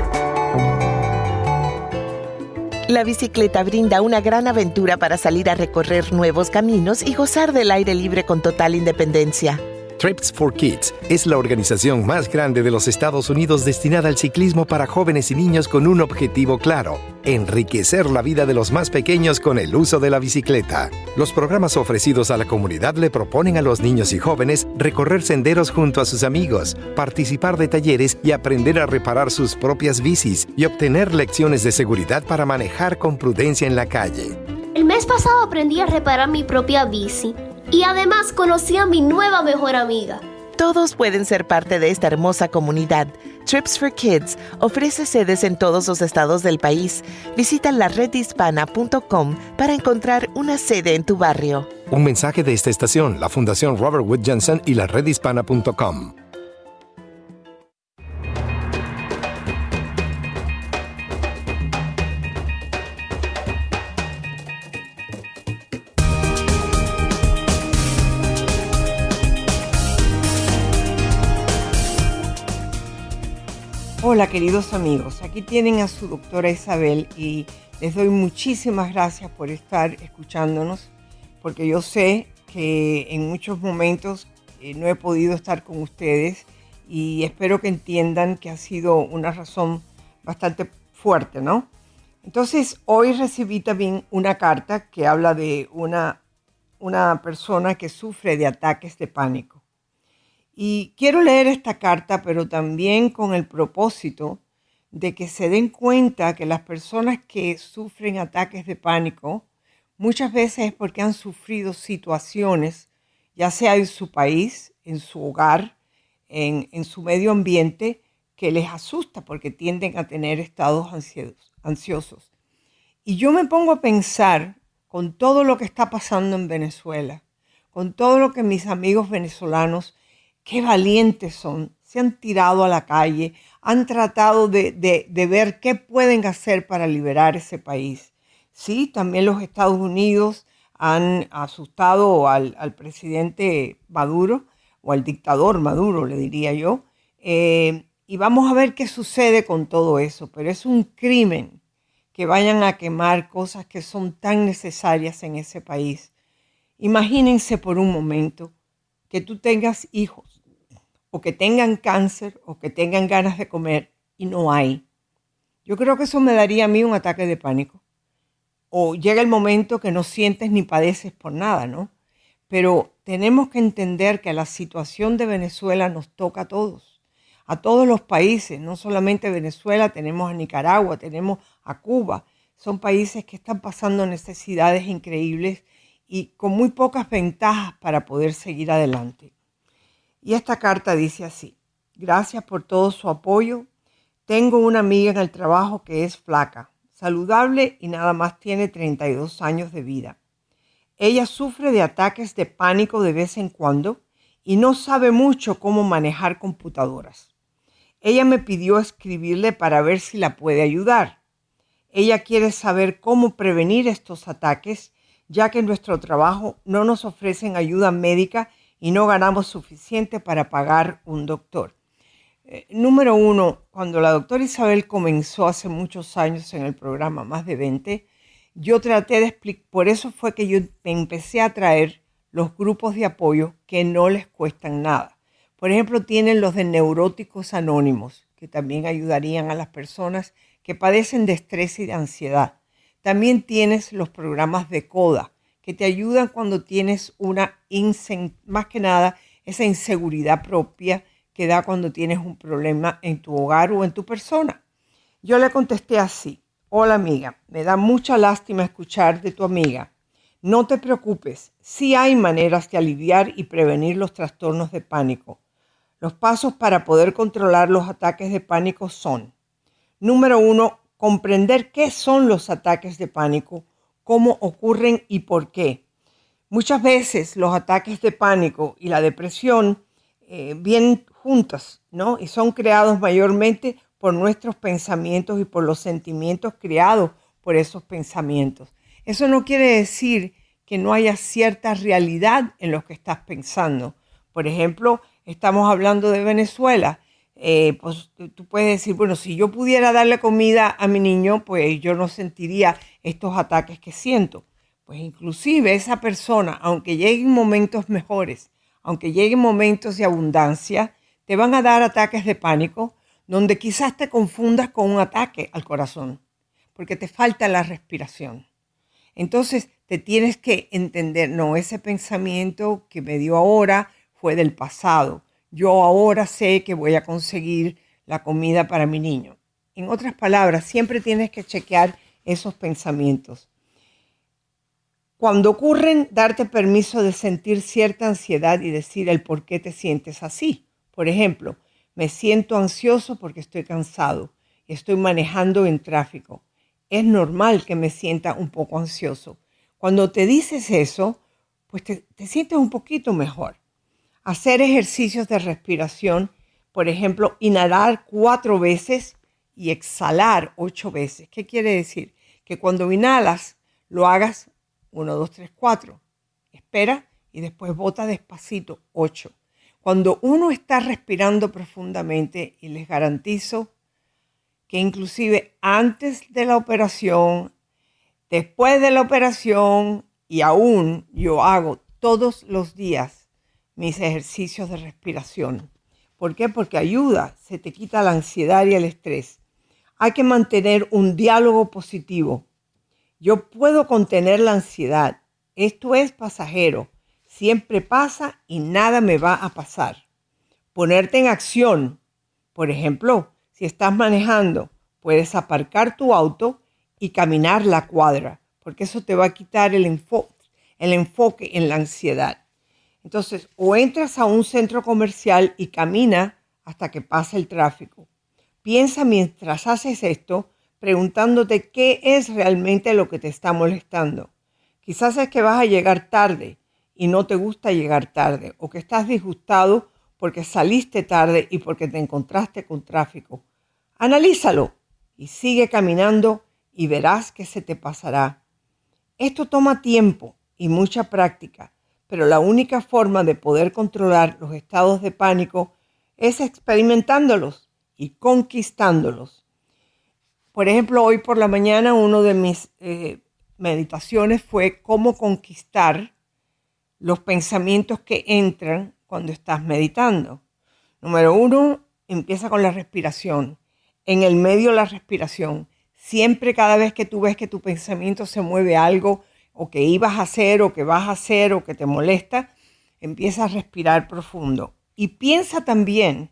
La bicicleta brinda una gran aventura para salir a recorrer nuevos caminos y gozar del aire libre con total independencia. Trips for Kids es la organización más grande de los Estados Unidos destinada al ciclismo para jóvenes y niños con un objetivo claro, enriquecer la vida de los más pequeños con el uso de la bicicleta. Los programas ofrecidos a la comunidad le proponen a los niños y jóvenes recorrer senderos junto a sus amigos, participar de talleres y aprender a reparar sus propias bicis y obtener lecciones de seguridad para manejar con prudencia en la calle. El mes pasado aprendí a reparar mi propia bici y además conocí a mi nueva mejor amiga. Todos pueden ser parte de esta hermosa comunidad. Trips for Kids ofrece sedes en todos los estados del país. Visita la redhispana.com para encontrar una sede en tu barrio. Un mensaje de esta estación, la Fundación Robert Wood Johnson y la redhispana.com. Hola queridos amigos, aquí tienen a su doctora Isabel y les doy muchísimas gracias por estar escuchándonos, porque yo sé que en muchos momentos eh, no he podido estar con ustedes y espero que entiendan que ha sido una razón bastante fuerte, ¿no? Entonces, hoy recibí también una carta que habla de una, una persona que sufre de ataques de pánico. Y quiero leer esta carta, pero también con el propósito de que se den cuenta que las personas que sufren ataques de pánico muchas veces es porque han sufrido situaciones, ya sea en su país, en su hogar, en, en su medio ambiente, que les asusta porque tienden a tener estados ansiosos. Y yo me pongo a pensar con todo lo que está pasando en Venezuela, con todo lo que mis amigos venezolanos qué valientes son. Se han tirado a la calle, han tratado de, ver qué pueden hacer para liberar ese país. Sí, también los Estados Unidos han asustado al, presidente Maduro, o al dictador Maduro, le diría yo. Eh, y vamos a ver qué sucede con todo eso. Pero es un crimen que vayan a quemar cosas que son tan necesarias en ese país. Imagínense por un momento que tú tengas hijos o que tengan cáncer o que tengan ganas de comer y no hay. Yo creo que eso me daría a mí un ataque de pánico. O llega el momento que no sientes ni padeces por nada, ¿no? Pero tenemos que entender que la situación de Venezuela nos toca a todos, a todos los países, no solamente Venezuela, tenemos a Nicaragua, tenemos a Cuba. Son países que están pasando necesidades increíbles y con muy pocas ventajas para poder seguir adelante. Y esta carta dice así, gracias por todo su apoyo. Tengo una amiga en el trabajo que es flaca, saludable y nada más tiene 32 años de vida. Ella sufre de ataques de pánico de vez en cuando y no sabe mucho cómo manejar computadoras. Ella me pidió escribirle para ver si la puede ayudar. Ella quiere saber cómo prevenir estos ataques, ya que nuestro trabajo no nos ofrecen ayuda médica y no ganamos suficiente para pagar un doctor. Eh, número uno, cuando la doctora Isabel comenzó hace muchos años en el programa, más de 20, yo traté de explicar, por eso fue que yo empecé a traer los grupos de apoyo que no les cuestan nada. Por ejemplo, tienen los de neuróticos anónimos, que también ayudarían a las personas que padecen de estrés y de ansiedad. También tienes los programas de CODA, que te ayudan cuando tienes una, más que nada, esa inseguridad propia que da cuando tienes un problema en tu hogar o en tu persona. Yo le contesté así, hola amiga, me da mucha lástima escuchar de tu amiga. No te preocupes, sí hay maneras de aliviar y prevenir los trastornos de pánico. Los pasos para poder controlar los ataques de pánico son, número uno, comprender qué son los ataques de pánico cómo ocurren y por qué. Muchas veces los ataques de pánico y la depresión eh, vienen juntas, ¿no? Y son creados mayormente por nuestros pensamientos y por los sentimientos creados por esos pensamientos. Eso no quiere decir que no haya cierta realidad en lo que estás pensando. Por ejemplo, estamos hablando de Venezuela. Eh, pues tú puedes decir, bueno, si yo pudiera darle comida a mi niño, pues yo no sentiría estos ataques que siento. Pues inclusive esa persona, aunque lleguen momentos mejores, aunque lleguen momentos de abundancia, te van a dar ataques de pánico donde quizás te confundas con un ataque al corazón, porque te falta la respiración. Entonces te tienes que entender, no, ese pensamiento que me dio ahora fue del pasado. Yo ahora sé que voy a conseguir la comida para mi niño. En otras palabras, siempre tienes que chequear esos pensamientos. Cuando ocurren, darte permiso de sentir cierta ansiedad y decir el por qué te sientes así. Por ejemplo, me siento ansioso porque estoy cansado, estoy manejando en tráfico. Es normal que me sienta un poco ansioso. Cuando te dices eso, pues te sientes un poquito mejor. Hacer ejercicios de respiración, por ejemplo, inhalar cuatro veces y exhalar ocho veces. ¿Qué quiere decir? Que cuando inhalas, lo hagas uno, dos, tres, cuatro. Espera y después bota despacito ocho. Cuando uno está respirando profundamente, y les garantizo, que inclusive antes de la operación, después de la operación y aún yo hago todos los días mis ejercicios de respiración. ¿Por qué? Porque ayuda, se te quita la ansiedad y el estrés. Hay que mantener un diálogo positivo. Yo puedo contener la ansiedad. Esto es pasajero. Siempre pasa y nada me va a pasar. Ponerte en acción. Por ejemplo, si estás manejando, puedes aparcar tu auto y caminar la cuadra, porque eso te va a quitar el, el enfoque en la ansiedad. Entonces, o entras a un centro comercial y camina hasta que pase el tráfico. Piensa mientras haces esto, preguntándote qué es realmente lo que te está molestando. Quizás es que vas a llegar tarde y no te gusta llegar tarde, o que estás disgustado porque saliste tarde y porque te encontraste con tráfico. Analízalo y sigue caminando y verás que se te pasará. Esto toma tiempo y mucha práctica, pero la única forma de poder controlar los estados de pánico es experimentándolos y conquistándolos. Por ejemplo, hoy por la mañana uno de mis eh, meditaciones fue cómo conquistar los pensamientos que entran cuando estás meditando. Número uno, empieza con la respiración. En el medio la respiración. Siempre cada vez que tú ves que tu pensamiento se mueve algo, o que ibas a hacer o que vas a hacer o que te molesta, empieza a respirar profundo. Y piensa también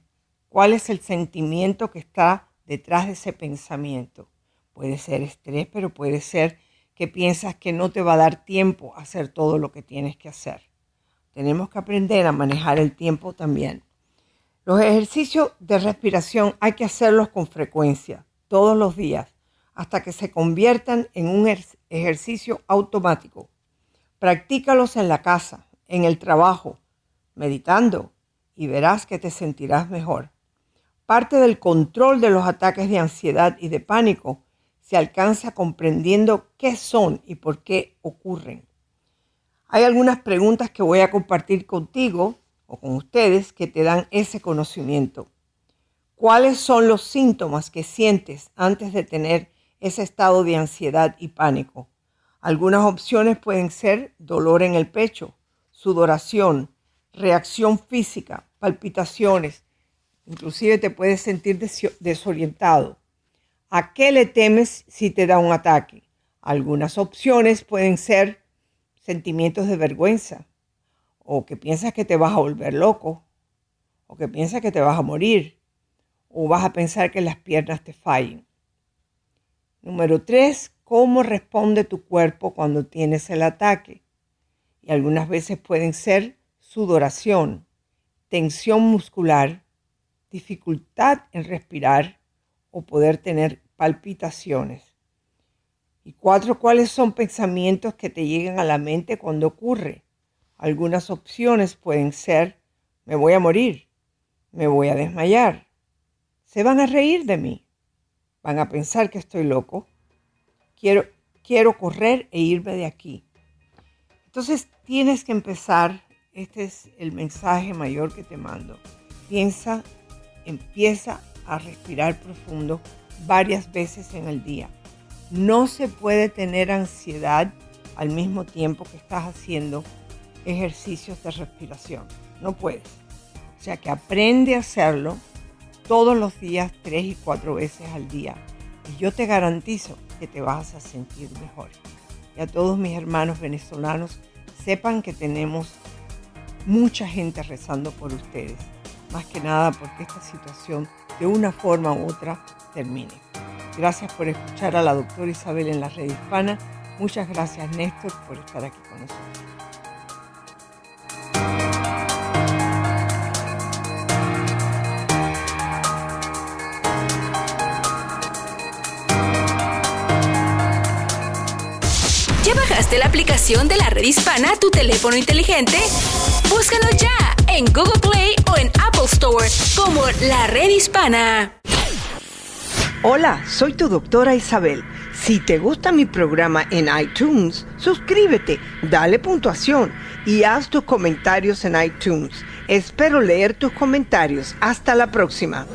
cuál es el sentimiento que está detrás de ese pensamiento. Puede ser estrés, pero puede ser que piensas que no te va a dar tiempo a hacer todo lo que tienes que hacer. Tenemos que aprender a manejar el tiempo también. Los ejercicios de respiración hay que hacerlos con frecuencia, todos los días hasta que se conviertan en un ejercicio automático. Practícalos en la casa, en el trabajo, meditando y verás que te sentirás mejor. Parte del control de los ataques de ansiedad y de pánico se alcanza comprendiendo qué son y por qué ocurren. Hay algunas preguntas que voy a compartir contigo o con ustedes que te dan ese conocimiento. ¿Cuáles son los síntomas que sientes antes de tener ese estado de ansiedad y pánico. Algunas opciones pueden ser dolor en el pecho, sudoración, reacción física, palpitaciones, inclusive te puedes sentir desorientado. ¿A qué le temes si te da un ataque? Algunas opciones pueden ser sentimientos de vergüenza, o que piensas que te vas a volver loco, o que piensas que te vas a morir, o vas a pensar que las piernas te fallen. Número tres, cómo responde tu cuerpo cuando tienes el ataque. Y algunas veces pueden ser sudoración, tensión muscular, dificultad en respirar o poder tener palpitaciones. Y cuatro, cuáles son pensamientos que te llegan a la mente cuando ocurre. Algunas opciones pueden ser, me voy a morir, me voy a desmayar, se van a reír de mí, Van a pensar que estoy loco. Quiero, quiero correr e irme de aquí. Entonces tienes que empezar, este es el mensaje mayor que te mando. Piensa, empieza a respirar profundo varias veces en el día. No se puede tener ansiedad al mismo tiempo que estás haciendo ejercicios de respiración. No puedes. O sea que aprende a hacerlo todos los días, tres y cuatro veces al día. Y yo te garantizo que te vas a sentir mejor. Y a todos mis hermanos venezolanos, sepan que tenemos mucha gente rezando por ustedes. Más que nada porque esta situación de una forma u otra termine. Gracias por escuchar a la doctora Isabel en la red hispana. Muchas gracias Néstor por estar aquí con nosotros. De la aplicación de la red hispana a tu teléfono inteligente? Búscalo ya en Google Play o en Apple Store como la red hispana. Hola, soy tu doctora Isabel. Si te gusta mi programa en iTunes, suscríbete, dale puntuación y haz tus comentarios en iTunes. Espero leer tus comentarios. Hasta la próxima.